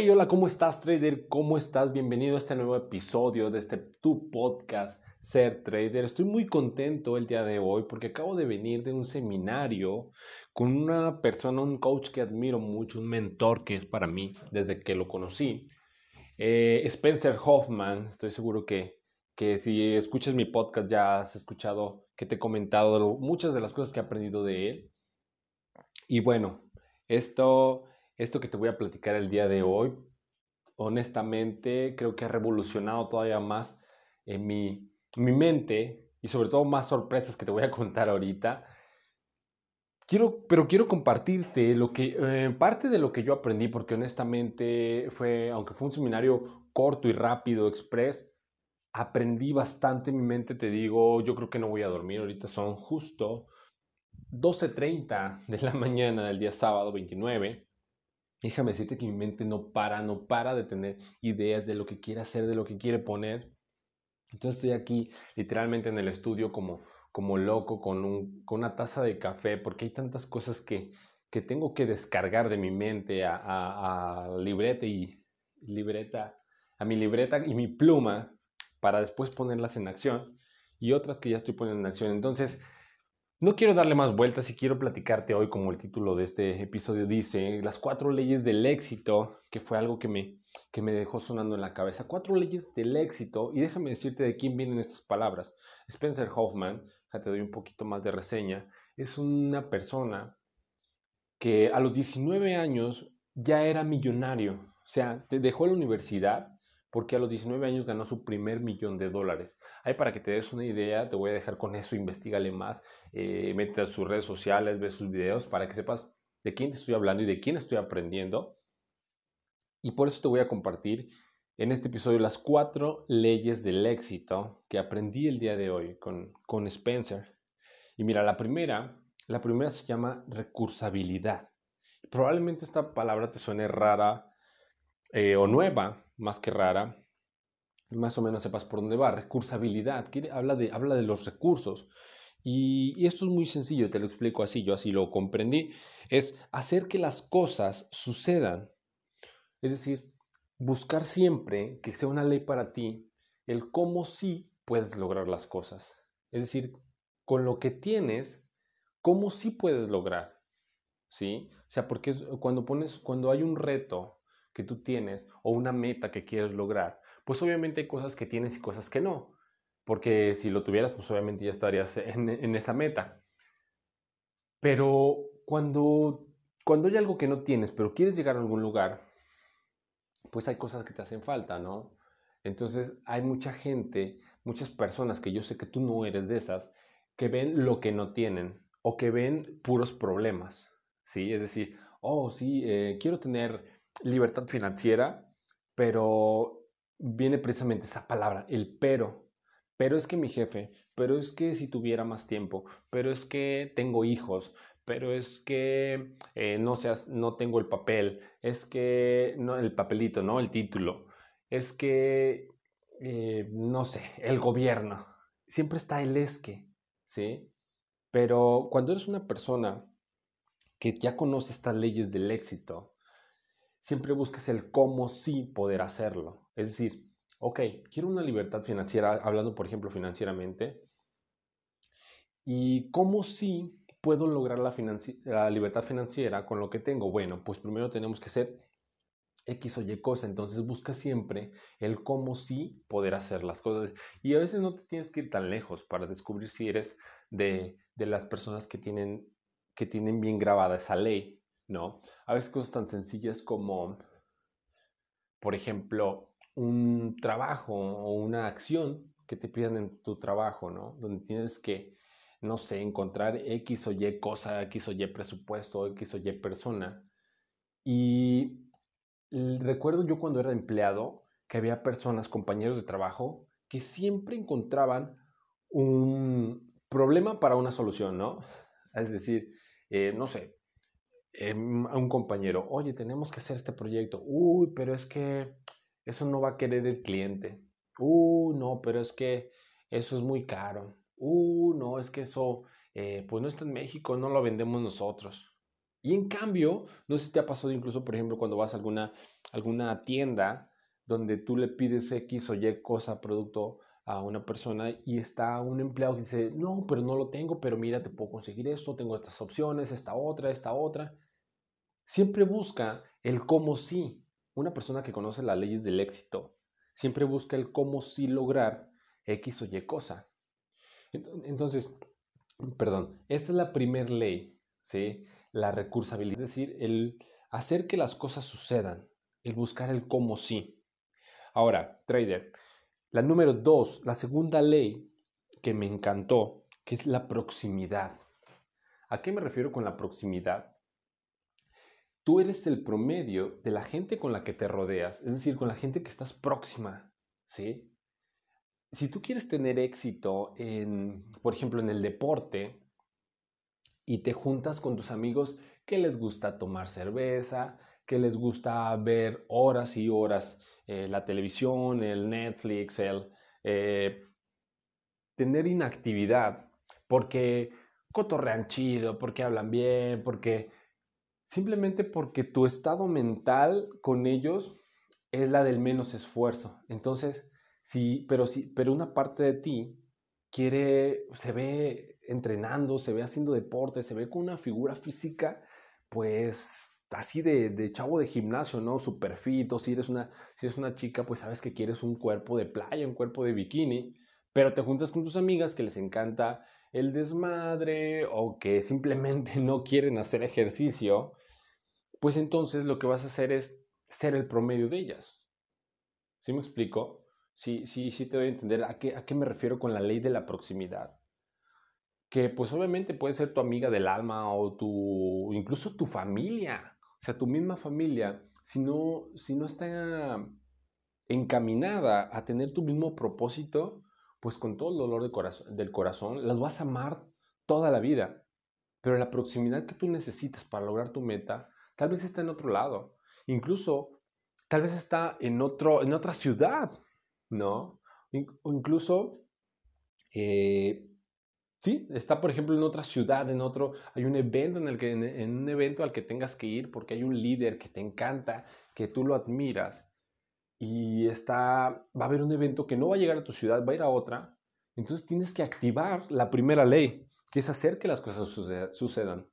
Hola, ¿cómo estás, trader? ¿Cómo estás? Bienvenido a este nuevo episodio de este tu podcast, Ser Trader. Estoy muy contento el día de hoy porque acabo de venir de un seminario con una persona, un coach que admiro mucho, un mentor que es para mí desde que lo conocí. Eh, Spencer Hoffman, estoy seguro que, que si escuchas mi podcast ya has escuchado que te he comentado muchas de las cosas que he aprendido de él. Y bueno, esto esto que te voy a platicar el día de hoy, honestamente, creo que ha revolucionado todavía más en mi, mi mente y sobre todo más sorpresas que te voy a contar ahorita. Quiero, pero quiero compartirte lo que, eh, parte de lo que yo aprendí, porque honestamente fue, aunque fue un seminario corto y rápido, express, aprendí bastante en mi mente, te digo, yo creo que no voy a dormir, ahorita son justo 12.30 de la mañana del día sábado 29 déjame decirte que mi mente no para, no para de tener ideas de lo que quiere hacer, de lo que quiere poner. Entonces estoy aquí literalmente en el estudio como, como loco con, un, con una taza de café porque hay tantas cosas que, que tengo que descargar de mi mente a, a, libreta y libreta, a mi libreta y mi pluma para después ponerlas en acción y otras que ya estoy poniendo en acción. Entonces, no quiero darle más vueltas y quiero platicarte hoy, como el título de este episodio dice, las cuatro leyes del éxito, que fue algo que me, que me dejó sonando en la cabeza. Cuatro leyes del éxito, y déjame decirte de quién vienen estas palabras. Spencer Hoffman, ya te doy un poquito más de reseña, es una persona que a los 19 años ya era millonario. O sea, dejó la universidad porque a los 19 años ganó su primer millón de dólares. Ahí para que te des una idea, te voy a dejar con eso, investigale más, eh, mete a sus redes sociales, ve sus videos para que sepas de quién te estoy hablando y de quién estoy aprendiendo. Y por eso te voy a compartir en este episodio las cuatro leyes del éxito que aprendí el día de hoy con, con Spencer. Y mira, la primera, la primera se llama recursabilidad. Probablemente esta palabra te suene rara eh, o nueva, más que rara, más o menos sepas por dónde va. Recursabilidad, habla, de, habla de los recursos. Y, esto es muy sencillo, te lo explico así, yo así lo comprendí. Es hacer que las cosas sucedan. Es decir, buscar siempre que sea una ley para ti el cómo sí puedes lograr las cosas. Es decir, con lo que tienes, cómo sí puedes lograr. ¿Sí? O sea, porque cuando pones, cuando hay un reto que tú tienes o una meta que quieres lograr, pues obviamente hay cosas que tienes y cosas que no. Porque si lo tuvieras, pues obviamente ya estarías en, esa meta. Pero cuando, cuando hay algo que no tienes, pero quieres llegar a algún lugar, pues hay cosas que te hacen falta, ¿no? Entonces hay mucha gente, muchas personas que yo sé que tú no eres de esas, que ven lo que no tienen o que ven puros problemas, ¿sí? Es decir, oh, sí, eh, quiero tener libertad financiera, pero viene precisamente esa palabra, el pero. Pero es que mi jefe, pero es que si tuviera más tiempo, pero es que tengo hijos, pero es que eh, no seas, no tengo el papel, es que no el papelito, no el título, es que eh, no sé, el gobierno. Siempre está el es que, ¿sí? Pero cuando eres una persona que ya conoce estas leyes del éxito, siempre busques el cómo sí poder hacerlo. Es decir, ok, quiero una libertad financiera, hablando por ejemplo financieramente, y cómo sí puedo lograr la, libertad financiera con lo que tengo. Bueno, pues primero tenemos que ser X o Y cosa, entonces busca siempre el cómo sí poder hacer las cosas. Y a veces no te tienes que ir tan lejos para descubrir si eres de, de las personas que tienen, que tienen bien grabada esa ley. ¿No? A veces cosas tan sencillas como, por ejemplo, un trabajo o una acción que te pidan en tu trabajo, ¿no? Donde tienes que, no sé, encontrar X o Y cosa, X o Y presupuesto, X o Y persona. Y recuerdo yo cuando era empleado que había personas, compañeros de trabajo, que siempre encontraban un problema para una solución, ¿no? Es decir, eh, no sé, Em, a un compañero, oye, tenemos que hacer este proyecto. Uy, pero es que eso no va a querer el cliente. Uy, no, pero es que eso es muy caro. Uy, no, es que eso, eh, pues no está en México, no lo vendemos nosotros. Y en cambio, no sé si te ha pasado incluso, por ejemplo, cuando vas a alguna, alguna tienda donde tú le pides X o Y cosa, producto a una persona y está un empleado que dice, no, pero no lo tengo, pero mira, te puedo conseguir esto, tengo estas opciones, esta otra, esta otra. Siempre busca el cómo sí. Una persona que conoce las leyes del éxito siempre busca el cómo sí lograr X o Y cosa. Entonces, perdón, esta es la primera ley, ¿sí? La recursabilidad, es decir, el hacer que las cosas sucedan, el buscar el cómo sí. Ahora, trader, la número dos, la segunda ley que me encantó, que es la proximidad. ¿A qué me refiero con la proximidad? Tú eres el promedio de la gente con la que te rodeas, es decir, con la gente que estás próxima, ¿sí? Si tú quieres tener éxito en, por ejemplo, en el deporte y te juntas con tus amigos que les gusta tomar cerveza, que les gusta ver horas y horas eh, la televisión, el Netflix, el eh, tener inactividad, porque cotorrean chido, porque hablan bien, porque simplemente porque tu estado mental con ellos es la del menos esfuerzo. Entonces, sí, pero sí, pero una parte de ti quiere, se ve entrenando, se ve haciendo deporte, se ve con una figura física, pues así de, de, chavo de gimnasio, ¿no? Super fit, o si eres, una, si eres una chica, pues sabes que quieres un cuerpo de playa, un cuerpo de bikini, pero te juntas con tus amigas que les encanta el desmadre o que simplemente no quieren hacer ejercicio, pues entonces lo que vas a hacer es ser el promedio de ellas. ¿Sí me explico? Sí, sí, sí te doy a entender a qué, a qué me refiero con la ley de la proximidad que pues obviamente puede ser tu amiga del alma o tu incluso tu familia. O sea, tu misma familia, si no, si no está encaminada a tener tu mismo propósito, pues con todo el dolor del corazón, las vas a amar toda la vida. Pero la proximidad que tú necesitas para lograr tu meta, tal vez está en otro lado. Incluso, tal vez está en, otro, en otra ciudad, ¿no? O incluso eh, Sí, está por ejemplo en otra ciudad, en otro, hay un evento en el que, en, un evento al que tengas que ir porque hay un líder que te encanta, que tú lo admiras y está, va a haber un evento que no va a llegar a tu ciudad, va a ir a otra, entonces tienes que activar la primera ley, que es hacer que las cosas sucedan.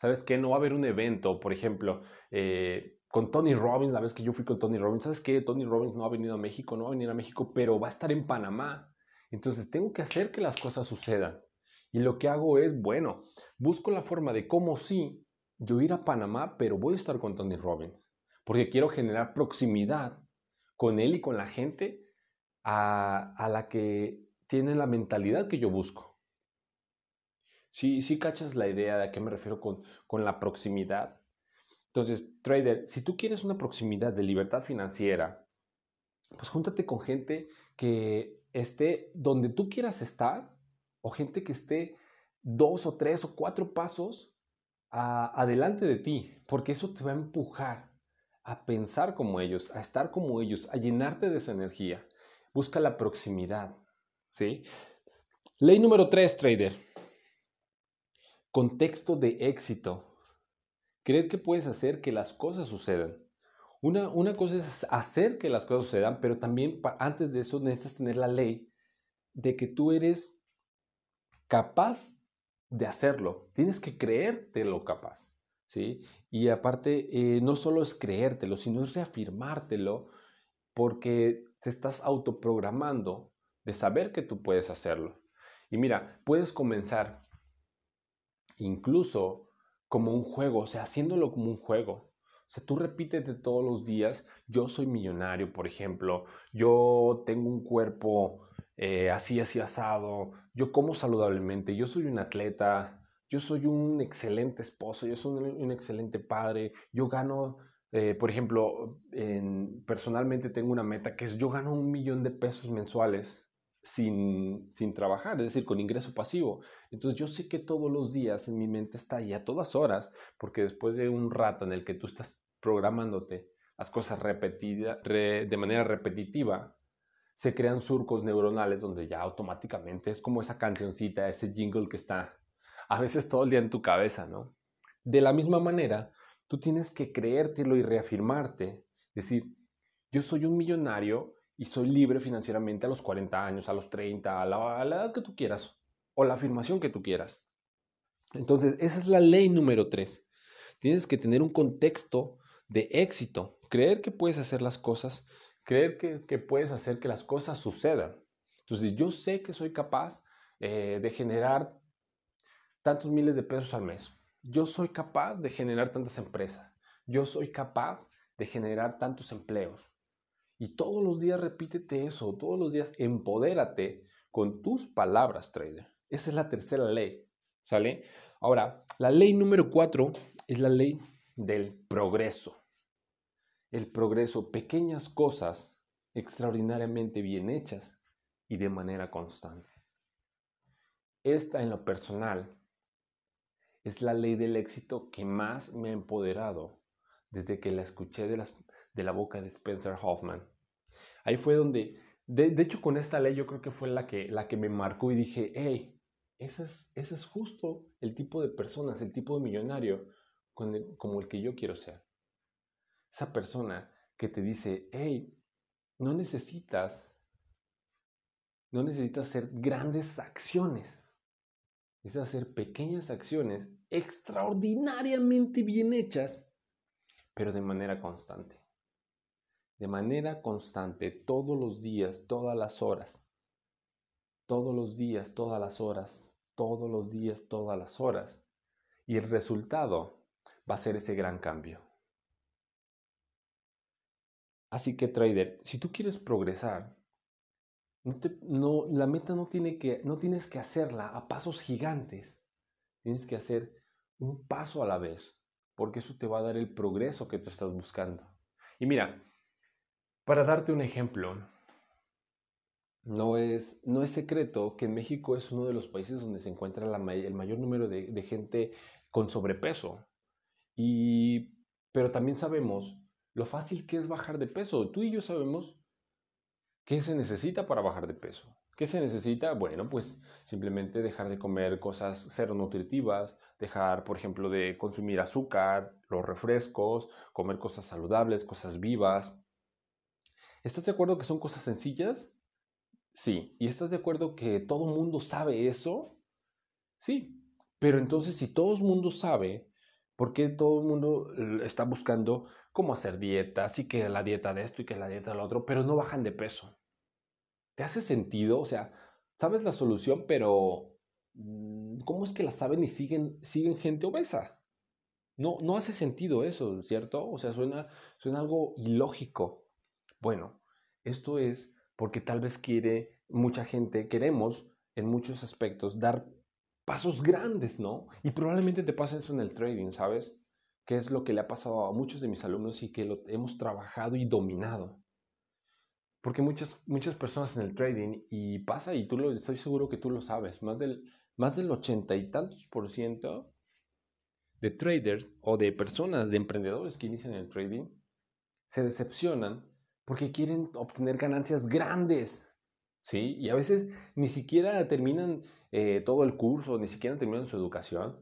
¿Sabes qué? No va a haber un evento, por ejemplo, eh, con Tony Robbins, la vez que yo fui con Tony Robbins, ¿sabes qué? Tony Robbins no ha venido a México, no va a venir a México, pero va a estar en Panamá. Entonces tengo que hacer que las cosas sucedan. Y lo que hago es, bueno, busco la forma de cómo sí yo ir a Panamá, pero voy a estar con Tony Robbins, porque quiero generar proximidad con él y con la gente a, la que tiene la mentalidad que yo busco. Sí, sí cachas la idea de a qué me refiero con, con la proximidad. Entonces, trader, si tú quieres una proximidad de libertad financiera, pues júntate con gente que esté donde tú quieras estar o gente que esté dos o tres o cuatro pasos adelante de ti, porque eso te va a empujar a pensar como ellos, a estar como ellos, a llenarte de esa energía. Busca la proximidad, ¿sí? Ley número tres, trader. Contexto de éxito. Creer que puedes hacer que las cosas sucedan. Una, una cosa es hacer que las cosas sucedan, pero también antes de eso necesitas tener la ley de que tú eres capaz de hacerlo. Tienes que creértelo capaz. ¿sí? Y aparte, eh, no solo es creértelo, sino es reafirmártelo porque te estás autoprogramando de saber que tú puedes hacerlo. Y mira, puedes comenzar incluso como un juego, o sea, haciéndolo como un juego. O sea, tú repítete todos los días, yo soy millonario, por ejemplo, yo tengo un cuerpo eh, así, así asado, yo como saludablemente, yo soy un atleta, yo soy un excelente esposo, yo soy un, excelente padre, yo gano, eh, por ejemplo, personalmente tengo una meta que es yo gano un millón de pesos mensuales sin, sin trabajar, es decir, con ingreso pasivo. Entonces yo sé que todos los días en mi mente está ahí a todas horas, porque después de un rato en el que tú estás programándote las cosas repetida, de manera repetitiva, se crean surcos neuronales donde ya automáticamente es como esa cancioncita, ese jingle que está a veces todo el día en tu cabeza, ¿no? De la misma manera, tú tienes que creértelo y reafirmarte. Decir, yo soy un millonario y soy libre financieramente a los 40 años, a los 30, a la, a edad que tú quieras o la afirmación que tú quieras. Entonces, esa es la ley número 3. Tienes que tener un contexto de éxito, creer que puedes hacer las cosas, creer que, puedes hacer que las cosas sucedan. Entonces, yo sé que soy capaz eh, de generar tantos miles de pesos al mes. Yo soy capaz de generar tantas empresas. Yo soy capaz de generar tantos empleos. Y todos los días repítete eso, todos los días empodérate con tus palabras, trader. Esa es la tercera ley, ¿sale? Ahora, la ley número cuatro es la ley del progreso. El progreso, pequeñas cosas extraordinariamente bien hechas y de manera constante. Esta en lo personal es la ley del éxito que más me ha empoderado desde que la escuché de, de la boca de Spencer Hoffman. Ahí fue donde, de, hecho con esta ley yo creo que fue la que, la que me marcó y dije, hey, ese es, ese es justo el tipo de personas, el tipo de millonario como el que yo quiero ser. Esa persona que te dice, hey, no necesitas, no necesitas hacer grandes acciones. Necesitas hacer pequeñas acciones extraordinariamente bien hechas, pero de manera constante. De manera constante, todos los días, todas las horas. Todos los días, todas las horas. Todos los días, todas las horas. Y el resultado va a ser ese gran cambio. Así que trader, si tú quieres progresar, no la meta no, tiene que, no tienes que hacerla a pasos gigantes, tienes que hacer un paso a la vez, porque eso te va a dar el progreso que tú estás buscando. Y mira, para darte un ejemplo, no es, no es secreto que México es uno de los países donde se encuentra el mayor número de gente con sobrepeso. Y, pero también sabemos lo fácil que es bajar de peso. Tú y yo sabemos qué se necesita para bajar de peso. ¿Qué se necesita? Bueno, pues simplemente dejar de comer cosas cero nutritivas, dejar, por ejemplo, de consumir azúcar, los refrescos, comer cosas saludables, cosas vivas. ¿Estás de acuerdo que son cosas sencillas? Sí. ¿Y estás de acuerdo que todo el mundo sabe eso? Sí. Pero entonces, si todo el mundo sabe, porque todo el mundo eh, está buscando cómo hacer dietas y que la dieta de esto y que la dieta de lo otro, pero no bajan de peso. ¿Te hace sentido? O sea, sabes la solución, pero mm, ¿cómo es que la saben y siguen, siguen gente obesa? No, no hace sentido eso, ¿cierto? O sea, suena, suena algo ilógico. Bueno, esto es porque tal vez quiere mucha gente, queremos en muchos aspectos dar pasos grandes, ¿no? Y probablemente te pasa eso en el trading, ¿sabes? Que es lo que le ha pasado a muchos de mis alumnos y que lo hemos trabajado y dominado. Porque muchas, muchas personas en el trading, y pasa, y tú lo, estoy seguro que tú lo sabes, más del, más del ochenta y tantos por ciento de traders o de personas, de emprendedores que inician el trading, se decepcionan porque quieren obtener ganancias grandes, ¿sí? Y a veces ni siquiera terminan eh, todo el curso, ni siquiera terminan su educación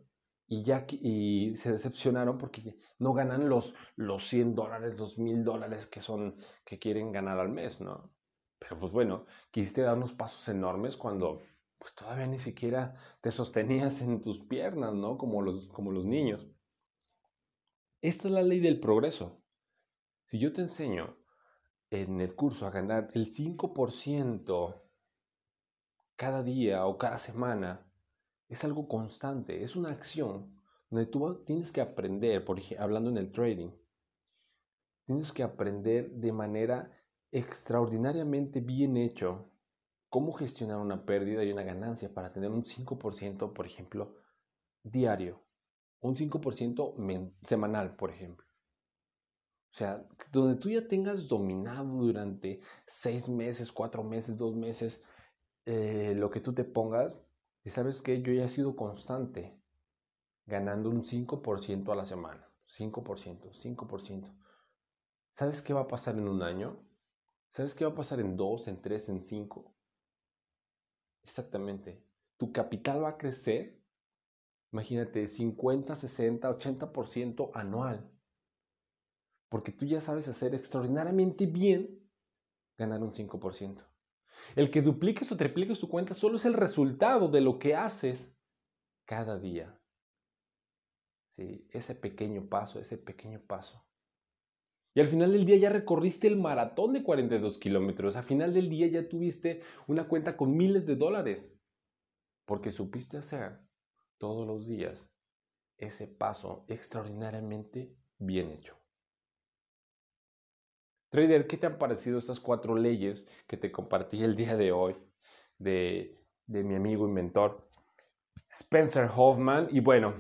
y ya y se decepcionaron porque no ganan los, los 100 dólares, los 1000 dólares que son, que quieren ganar al mes, ¿no? Pero pues bueno, quisiste dar unos pasos enormes cuando pues todavía ni siquiera te sostenías en tus piernas, ¿no? Como los, como los niños. Esta es la ley del progreso. Si yo te enseño en el curso a ganar el 5% cada día o cada semana, es algo constante, es una acción donde tú tienes que aprender, por ejemplo, hablando en el trading, tienes que aprender de manera extraordinariamente bien hecho cómo gestionar una pérdida y una ganancia para tener un 5%, por ejemplo, diario, un 5% semanal, por ejemplo. O sea, donde tú ya tengas dominado durante seis meses, cuatro meses, dos meses, eh, lo que tú te pongas, y sabes que yo ya he sido constante, ganando un 5% a la semana. 5%, 5%. ¿Sabes qué va a pasar en un año? ¿Sabes qué va a pasar en dos, en tres, en cinco? Exactamente. Tu capital va a crecer Imagínate, 50, 60, 80% anual. Porque tú ya sabes hacer extraordinariamente bien ganar un 5%. El que dupliques o tripliques tu cuenta solo es el resultado de lo que haces cada día. ¿Sí? Ese pequeño paso, ese pequeño paso. Y al final del día ya recorriste el maratón de 42 kilómetros. Al final del día ya tuviste una cuenta con miles de dólares. Porque supiste hacer todos los días ese paso extraordinariamente bien hecho. Trader, ¿qué te han parecido estas cuatro leyes que te compartí el día de hoy de, de mi amigo inventor Spencer Hoffman? Y bueno,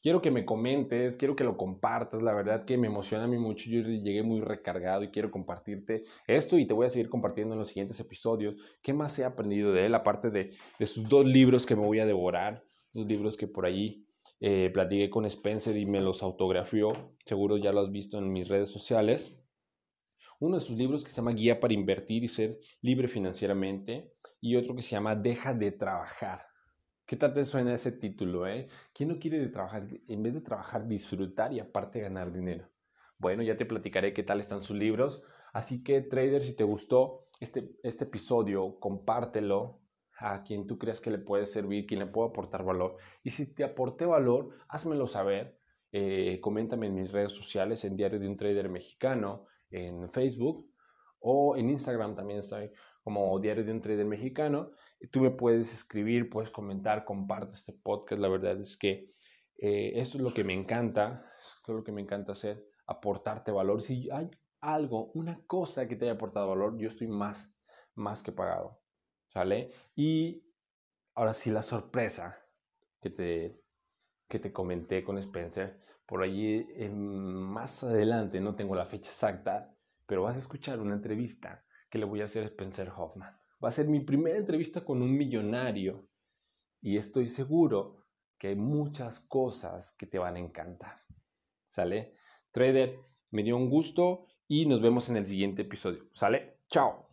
quiero que me comentes, quiero que lo compartas, la verdad que me emociona a mí mucho, yo llegué muy recargado y quiero compartirte esto y te voy a seguir compartiendo en los siguientes episodios qué más he aprendido de él, aparte de, de sus dos libros que me voy a devorar, dos libros que por allí eh, platiqué con Spencer y me los autografió, seguro ya lo has visto en mis redes sociales. Uno de sus libros que se llama Guía para invertir y ser libre financieramente y otro que se llama Deja de trabajar. ¿Qué tal te suena ese título? Eh? ¿Quién no quiere de trabajar? En vez de trabajar, disfrutar y aparte ganar dinero. Bueno, ya te platicaré qué tal están sus libros. Así que, trader, si te gustó este, este episodio, compártelo a quien tú creas que le puede servir, quien le puede aportar valor. Y si te aporté valor, házmelo saber. Eh, coméntame en mis redes sociales, en Diario de un Trader Mexicano, en Facebook o en Instagram también estoy como Diario de un Trader Mexicano. Tú me puedes escribir, puedes comentar, comparte este podcast. La verdad es que eh, esto es lo que me encanta, esto es lo que me encanta hacer, aportarte valor. Si hay algo, una cosa que te haya aportado valor, yo estoy más, más que pagado. ¿Sale? Y ahora sí la sorpresa que te, que te comenté con Spencer, por allí más adelante, no tengo la fecha exacta, pero vas a escuchar una entrevista que le voy a hacer a Spencer Hoffman. Va a ser mi primera entrevista con un millonario y estoy seguro que hay muchas cosas que te van a encantar. ¿Sale? Trader, me dio un gusto y nos vemos en el siguiente episodio. ¿Sale? Chao.